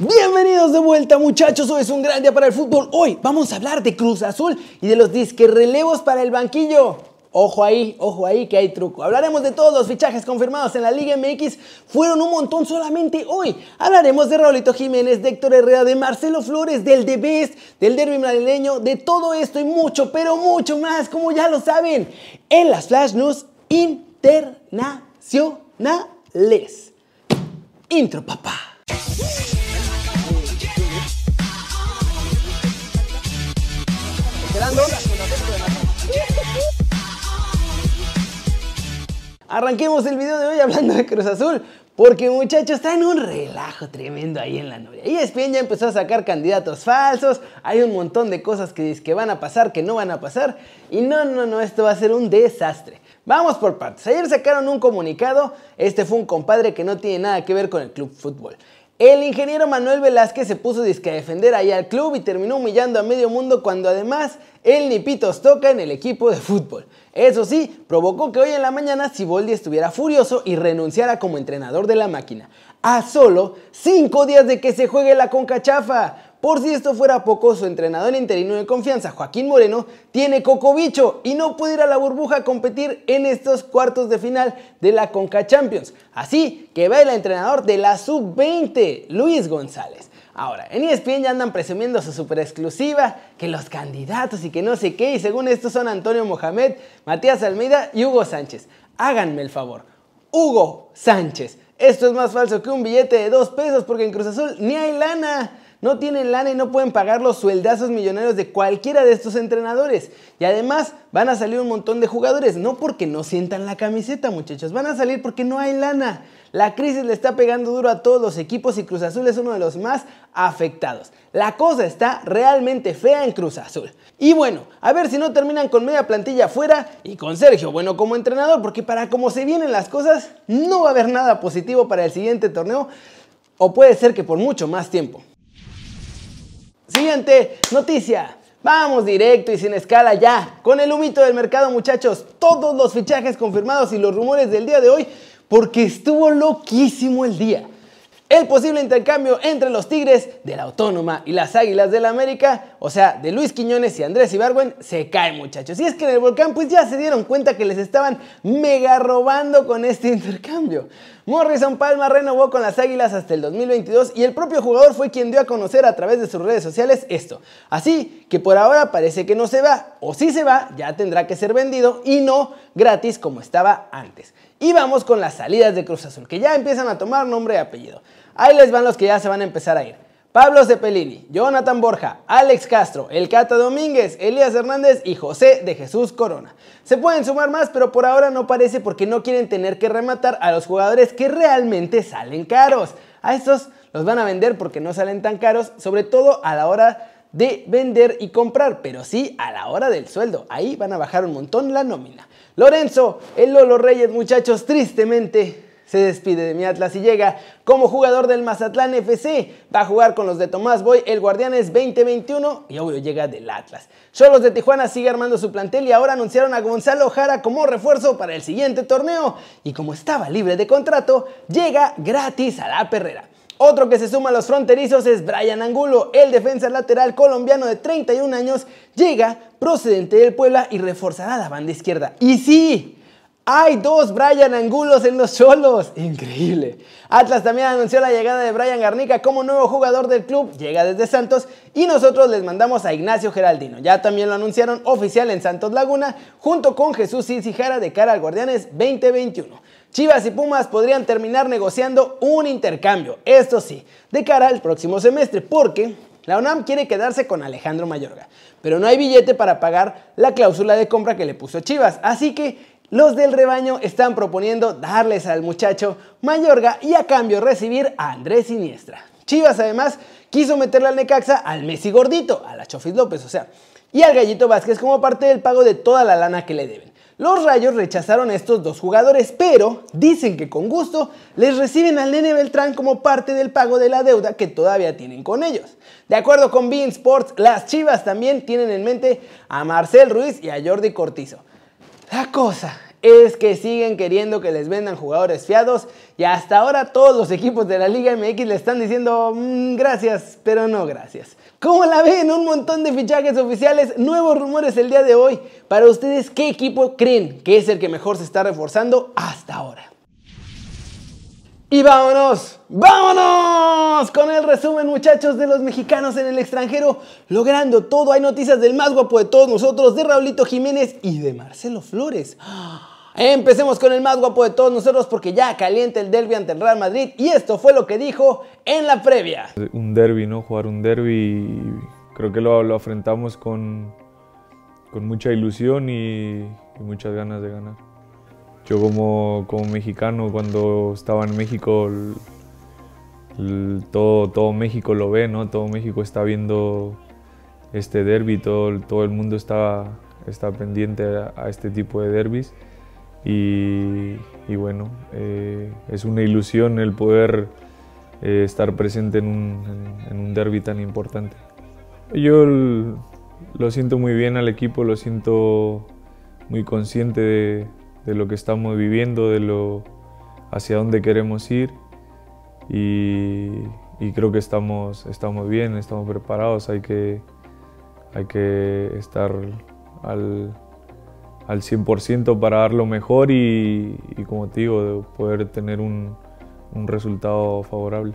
Bienvenidos de vuelta muchachos, hoy es un gran día para el fútbol. Hoy vamos a hablar de Cruz Azul y de los disque relevos para el banquillo. Ojo ahí, ojo ahí que hay truco. Hablaremos de todos los fichajes confirmados en la Liga MX. Fueron un montón solamente hoy. Hablaremos de Raulito Jiménez, de Héctor Herrera, de Marcelo Flores, del The Best, del derby madrileño, de todo esto y mucho, pero mucho más, como ya lo saben, en las Flash News internacionales. Intro, papá. Arranquemos el video de hoy hablando de Cruz Azul. Porque muchachos, está en un relajo tremendo ahí en la novia. Y ESPN ya empezó a sacar candidatos falsos. Hay un montón de cosas que, que van a pasar, que no van a pasar. Y no, no, no, esto va a ser un desastre. Vamos por partes. Ayer sacaron un comunicado. Este fue un compadre que no tiene nada que ver con el club fútbol. El ingeniero Manuel Velázquez se puso disque a defender ahí al club y terminó humillando a medio mundo cuando además él ni pitos toca en el equipo de fútbol. Eso sí, provocó que hoy en la mañana Siboldi estuviera furioso y renunciara como entrenador de la máquina. A solo 5 días de que se juegue la concachafa. Por si esto fuera poco, su entrenador interino de confianza, Joaquín Moreno, tiene cocobicho y no puede ir a la burbuja a competir en estos cuartos de final de la Conca Champions. Así que va el entrenador de la Sub-20, Luis González. Ahora, en ESPN ya andan presumiendo su super exclusiva, que los candidatos y que no sé qué, y según esto son Antonio Mohamed, Matías Almeida y Hugo Sánchez. Háganme el favor. Hugo Sánchez. Esto es más falso que un billete de dos pesos porque en Cruz Azul ni hay lana no tienen lana y no pueden pagar los sueldazos millonarios de cualquiera de estos entrenadores. Y además van a salir un montón de jugadores, no porque no sientan la camiseta muchachos, van a salir porque no hay lana. La crisis le está pegando duro a todos los equipos y Cruz Azul es uno de los más afectados. La cosa está realmente fea en Cruz Azul. Y bueno, a ver si no terminan con media plantilla afuera y con Sergio Bueno como entrenador, porque para como se vienen las cosas, no va a haber nada positivo para el siguiente torneo, o puede ser que por mucho más tiempo. Siguiente noticia. Vamos directo y sin escala ya. Con el humito del mercado, muchachos. Todos los fichajes confirmados y los rumores del día de hoy. Porque estuvo loquísimo el día. El posible intercambio entre los Tigres de la Autónoma y las Águilas del la América, o sea, de Luis Quiñones y Andrés Ibargüen, se cae muchachos. Y es que en el volcán pues ya se dieron cuenta que les estaban mega robando con este intercambio. Morrison Palma renovó con las Águilas hasta el 2022 y el propio jugador fue quien dio a conocer a través de sus redes sociales esto. Así que por ahora parece que no se va, o si se va ya tendrá que ser vendido y no gratis como estaba antes. Y vamos con las salidas de Cruz Azul, que ya empiezan a tomar nombre y apellido. Ahí les van los que ya se van a empezar a ir. Pablo Cepelini, Jonathan Borja, Alex Castro, El Cata Domínguez, Elías Hernández y José de Jesús Corona. Se pueden sumar más, pero por ahora no parece porque no quieren tener que rematar a los jugadores que realmente salen caros. A estos los van a vender porque no salen tan caros, sobre todo a la hora de vender y comprar, pero sí a la hora del sueldo. Ahí van a bajar un montón la nómina. Lorenzo, el Lolo Reyes, muchachos, tristemente se despide de mi Atlas y llega como jugador del Mazatlán FC. Va a jugar con los de Tomás Boy, el Guardianes 2021 y obvio llega del Atlas. Solos de Tijuana sigue armando su plantel y ahora anunciaron a Gonzalo Jara como refuerzo para el siguiente torneo. Y como estaba libre de contrato, llega gratis a la perrera. Otro que se suma a los fronterizos es Brian Angulo, el defensa lateral colombiano de 31 años, llega procedente del Puebla y reforzará la banda izquierda. Y sí, hay dos Brian Angulos en los solos. Increíble. Atlas también anunció la llegada de Brian Garnica como nuevo jugador del club. Llega desde Santos y nosotros les mandamos a Ignacio Geraldino. Ya también lo anunciaron oficial en Santos Laguna junto con Jesús Cijara de cara al Guardianes 2021. Chivas y Pumas podrían terminar negociando un intercambio, esto sí, de cara al próximo semestre, porque la UNAM quiere quedarse con Alejandro Mayorga, pero no hay billete para pagar la cláusula de compra que le puso Chivas, así que los del rebaño están proponiendo darles al muchacho Mayorga y a cambio recibir a Andrés Siniestra. Chivas además quiso meterle al Necaxa al Messi gordito, a la Chofis López, o sea, y al Gallito Vázquez como parte del pago de toda la lana que le deben. Los Rayos rechazaron a estos dos jugadores, pero dicen que con gusto les reciben al Nene Beltrán como parte del pago de la deuda que todavía tienen con ellos. De acuerdo con Bean Sports, las Chivas también tienen en mente a Marcel Ruiz y a Jordi Cortizo. La cosa es que siguen queriendo que les vendan jugadores fiados y hasta ahora todos los equipos de la Liga MX le están diciendo mm, gracias, pero no gracias. ¿Cómo la ven? Un montón de fichajes oficiales, nuevos rumores el día de hoy. Para ustedes, ¿qué equipo creen que es el que mejor se está reforzando hasta ahora? Y vámonos, vámonos con el resumen muchachos de los mexicanos en el extranjero, logrando todo. Hay noticias del más guapo de todos nosotros, de Raulito Jiménez y de Marcelo Flores. Empecemos con el más guapo de todos nosotros porque ya calienta el derby ante el Real Madrid y esto fue lo que dijo en la previa. Un derby, ¿no? Jugar un derby creo que lo, lo afrontamos con, con mucha ilusión y, y muchas ganas de ganar. Yo como, como mexicano, cuando estaba en México, todo, todo México lo ve, ¿no? Todo México está viendo este derby, todo, todo el mundo está, está pendiente a, este tipo de derbis. Y, y bueno, eh, es una ilusión el poder eh, estar presente en un, en, un derby tan importante. Yo lo siento muy bien al equipo, lo siento muy consciente de, de lo que estamos viviendo, de lo hacia dónde queremos ir y, creo que estamos, estamos bien, estamos preparados, hay que, hay que estar al, al 100% para dar lo mejor y, como te digo, poder tener un, un resultado favorable.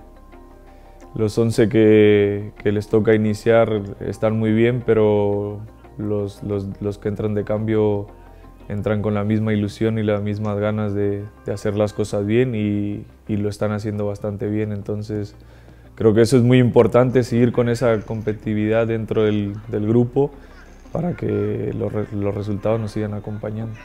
Los 11 que, que, les toca iniciar están muy bien, pero los, los, los que entran de cambio entran con la misma ilusión y las mismas ganas de, hacer las cosas bien y, lo están haciendo bastante bien. Entonces creo que eso es muy importante, seguir con esa competitividad dentro del, grupo para que los, resultados nos sigan acompañando.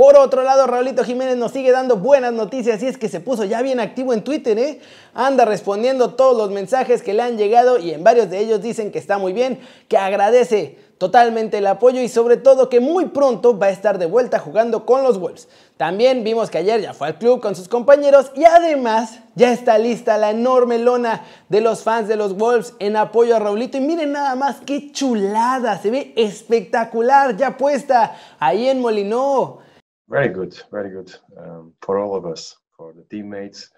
Por otro lado, Raulito Jiménez nos sigue dando buenas noticias y es que se puso ya bien activo en Twitter, ¿eh? Anda respondiendo todos los mensajes que le han llegado y en varios de ellos dicen que está muy bien, que agradece totalmente el apoyo y sobre todo que muy pronto va a estar de vuelta jugando con los Wolves. También vimos que ayer ya fue al club con sus compañeros y además ya está lista la enorme lona de los fans de los Wolves en apoyo a Raulito y miren nada más qué chulada, se ve espectacular ya puesta ahí en Molinó. Very good, very good um, for all of us, for the teammates,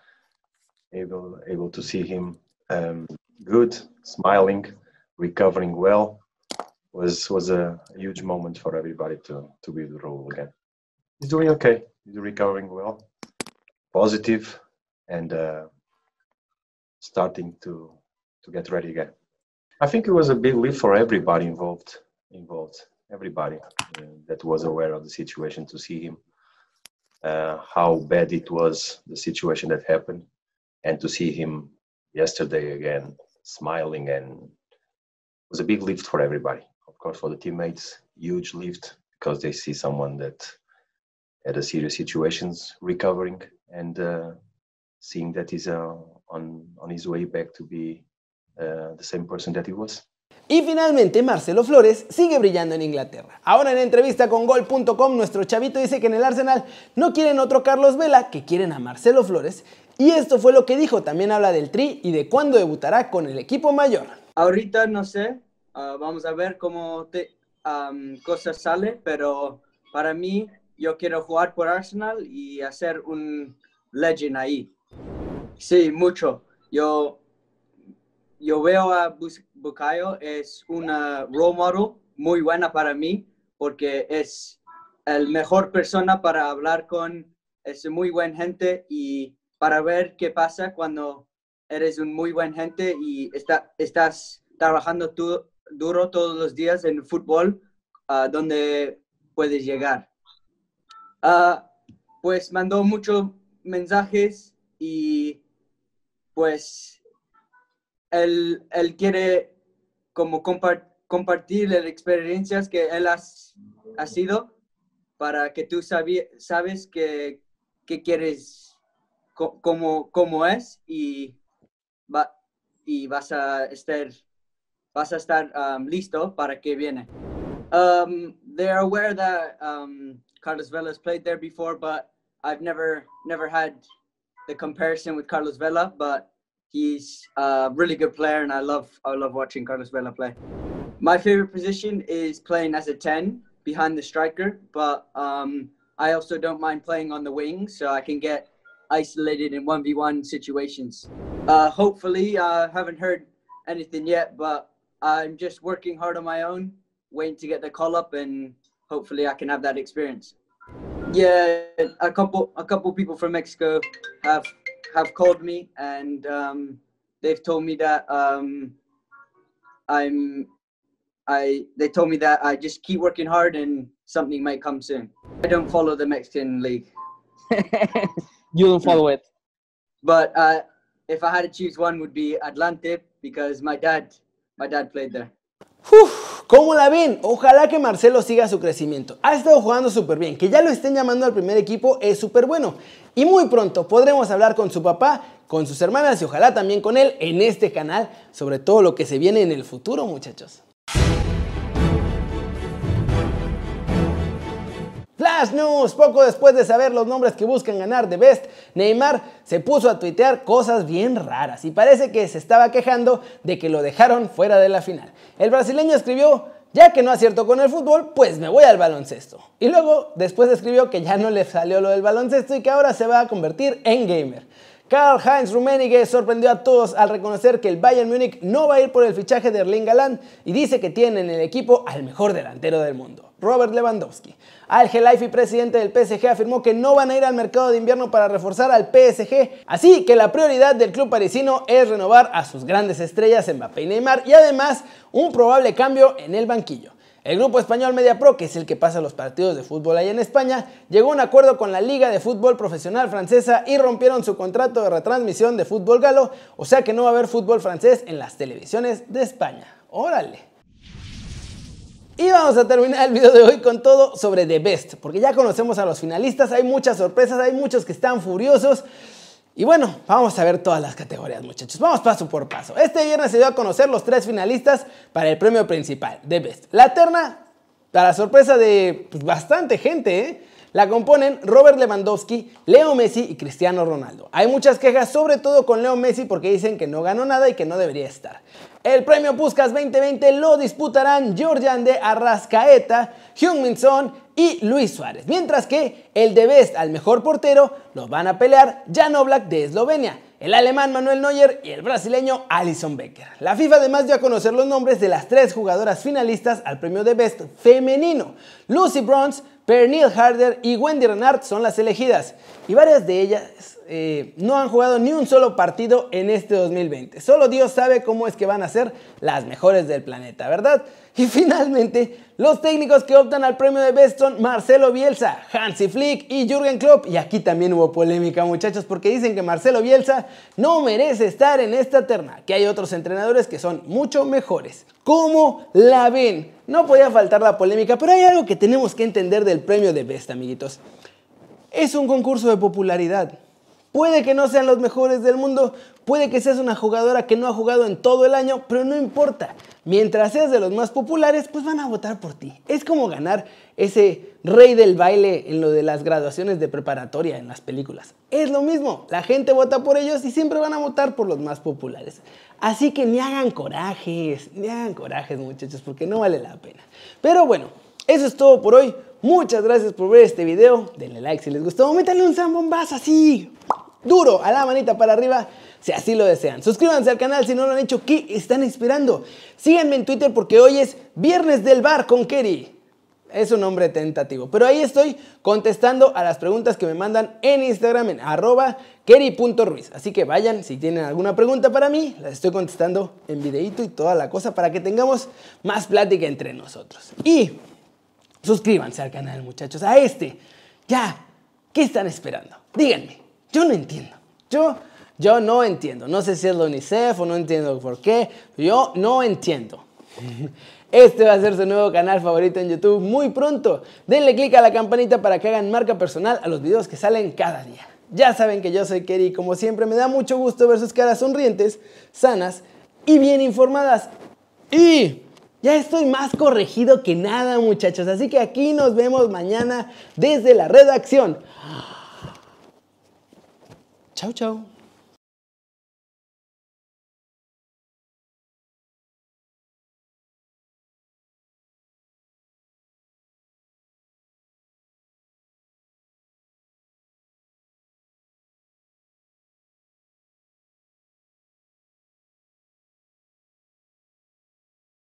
able able to see him um, good, smiling, recovering well. was was a huge moment for everybody to to be the role again. He's doing okay. He's recovering well, positive, and uh, starting to to get ready again. I think it was a big lift for everybody involved. Involved, everybody uh, that was aware of the situation to see him, uh, how bad it was, the situation that happened, and to see him yesterday again smiling and it was a big lift for everybody Of course, for the teammates, huge lift because they see someone that had a serious situations recovering and uh, seeing that he's uh, on, on his way back to be uh, the same person that he was. Y finalmente Marcelo Flores sigue brillando en Inglaterra. Ahora en entrevista con Gol.com nuestro chavito dice que en el Arsenal no quieren otro Carlos Vela, que quieren a Marcelo Flores. Y esto fue lo que dijo, también habla del Tri y de cuándo debutará con el equipo mayor. Ahorita no sé, Ah, vamos a ver cómo te, cosas sale, pero para mí yo quiero jugar por Arsenal y hacer un legend ahí. Sí, mucho. Yo, yo veo a Bukayo, es una role model muy buena para mí porque es el mejor persona para hablar con, es muy buen gente y para ver qué pasa cuando eres un muy buen gente y está, estás trabajando tú, duro todos los días en fútbol, uh, donde puedes llegar. Uh, pues mandó muchos mensajes y pues él, él quiere como compartir las experiencias que él ha, ha sido para que tú sabes que, quieres como, como es y, va, y vas a estar vas a estar um, listo para que viene. Um, they're aware that um, Carlos Vela has played there before, but I've never never had the comparison with Carlos Vela. But he's a really good player, and I love I love watching Carlos Vela play. My favorite position is playing as a ten behind the striker, but um, I also don't mind playing on the wing, so I can get isolated in 1v1 situations. Uh, hopefully, I uh, haven't heard anything yet, but I'm just working hard on my own, waiting to get the call up, and hopefully I can have that experience. Yeah, a couple a couple people from Mexico have have called me and um, they've told me that um, I'm I they told me that I just keep working hard and something might come soon. I don't follow the Mexican league. you don't follow it. But uh, if I had to choose one, would be Atlante because my dad my dad played there. Uf, ¿Cómo la ven? Ojalá que Marcelo siga su crecimiento. Ha estado jugando súper bien. Que ya lo estén llamando al primer equipo es súper bueno. Y muy pronto podremos hablar con su papá, con sus hermanas y ojalá también con él en este canal sobre todo lo que se viene en el futuro, muchachos. Flash News, poco después de saber los nombres que buscan ganar de Best, Neymar se puso a tuitear cosas bien raras y parece que se estaba quejando de que lo dejaron fuera de la final. El brasileño escribió, ya que no acierto con el fútbol, pues me voy al baloncesto. Y luego después escribió que ya no le salió lo del baloncesto y que ahora se va a convertir en gamer. Karl-Heinz Rummenigge sorprendió a todos al reconocer que el Bayern Múnich no va a ir por el fichaje de Erling Galán y dice que tiene en el equipo al mejor delantero del mundo. Robert Lewandowski. Al Gelaifi, presidente del PSG, afirmó que no van a ir al mercado de invierno para reforzar al PSG, así que la prioridad del club parisino es renovar a sus grandes estrellas Mbappé y Neymar y además un probable cambio en el banquillo. El grupo español MediaPro, que es el que pasa los partidos de fútbol allá en España, llegó a un acuerdo con la Liga de Fútbol Profesional Francesa y rompieron su contrato de retransmisión de fútbol galo, o sea que no va a haber fútbol francés en las televisiones de España. Órale. Y vamos a terminar el video de hoy con todo sobre The Best, porque ya conocemos a los finalistas, hay muchas sorpresas, hay muchos que están furiosos. Y bueno, vamos a ver todas las categorías, muchachos. Vamos paso por paso. Este viernes se dio a conocer los tres finalistas para el premio principal, The Best. La terna, para sorpresa de pues, bastante gente, ¿eh? La componen Robert Lewandowski, Leo Messi y Cristiano Ronaldo. Hay muchas quejas, sobre todo con Leo Messi, porque dicen que no ganó nada y que no debería estar. El premio Puskas 2020 lo disputarán Georgian de Arrascaeta, Hyun-Min Son y Luis Suárez, mientras que el de Best al mejor portero lo van a pelear Jan Oblak de Eslovenia el alemán Manuel Neuer y el brasileño Alison Becker. La FIFA además dio a conocer los nombres de las tres jugadoras finalistas al premio de Best femenino. Lucy Bronze, Pernille Harder y Wendy Renard son las elegidas y varias de ellas eh, no han jugado ni un solo partido en este 2020. Solo Dios sabe cómo es que van a ser las mejores del planeta, ¿verdad? Y finalmente, los técnicos que optan al premio de Best son Marcelo Bielsa, Hansi Flick y Jürgen Klopp. Y aquí también hubo polémica, muchachos, porque dicen que Marcelo Bielsa no merece estar en esta terna, que hay otros entrenadores que son mucho mejores. ¿Cómo la ven? No podía faltar la polémica, pero hay algo que tenemos que entender del premio de Best, amiguitos. Es un concurso de popularidad. Puede que no sean los mejores del mundo, puede que seas una jugadora que no ha jugado en todo el año, pero no importa. Mientras seas de los más populares, pues van a votar por ti. Es como ganar ese rey del baile en lo de las graduaciones de preparatoria en las películas. Es lo mismo, la gente vota por ellos y siempre van a votar por los más populares. Así que ni hagan corajes, ni hagan corajes muchachos, porque no vale la pena. Pero bueno, eso es todo por hoy. Muchas gracias por ver este video. Denle like si les gustó. Métanle un zambombazo así duro a la manita para arriba si así lo desean. Suscríbanse al canal si no lo han hecho. ¿Qué están esperando? Síganme en Twitter porque hoy es Viernes del Bar con Kerry. Es un nombre tentativo. Pero ahí estoy contestando a las preguntas que me mandan en Instagram en arroba Kerry.ruiz. Así que vayan, si tienen alguna pregunta para mí, las estoy contestando en videito y toda la cosa para que tengamos más plática entre nosotros. Y suscríbanse al canal, muchachos, a este. Ya, ¿qué están esperando? Díganme. Yo no entiendo. Yo, yo no entiendo. No sé si es la UNICEF o no entiendo por qué. Yo no entiendo. Este va a ser su nuevo canal favorito en YouTube muy pronto. Denle click a la campanita para que hagan marca personal a los videos que salen cada día. Ya saben que yo soy Kerry y como siempre me da mucho gusto ver sus caras sonrientes, sanas y bien informadas. Y ya estoy más corregido que nada muchachos, así que aquí nos vemos mañana desde la redacción. Cháu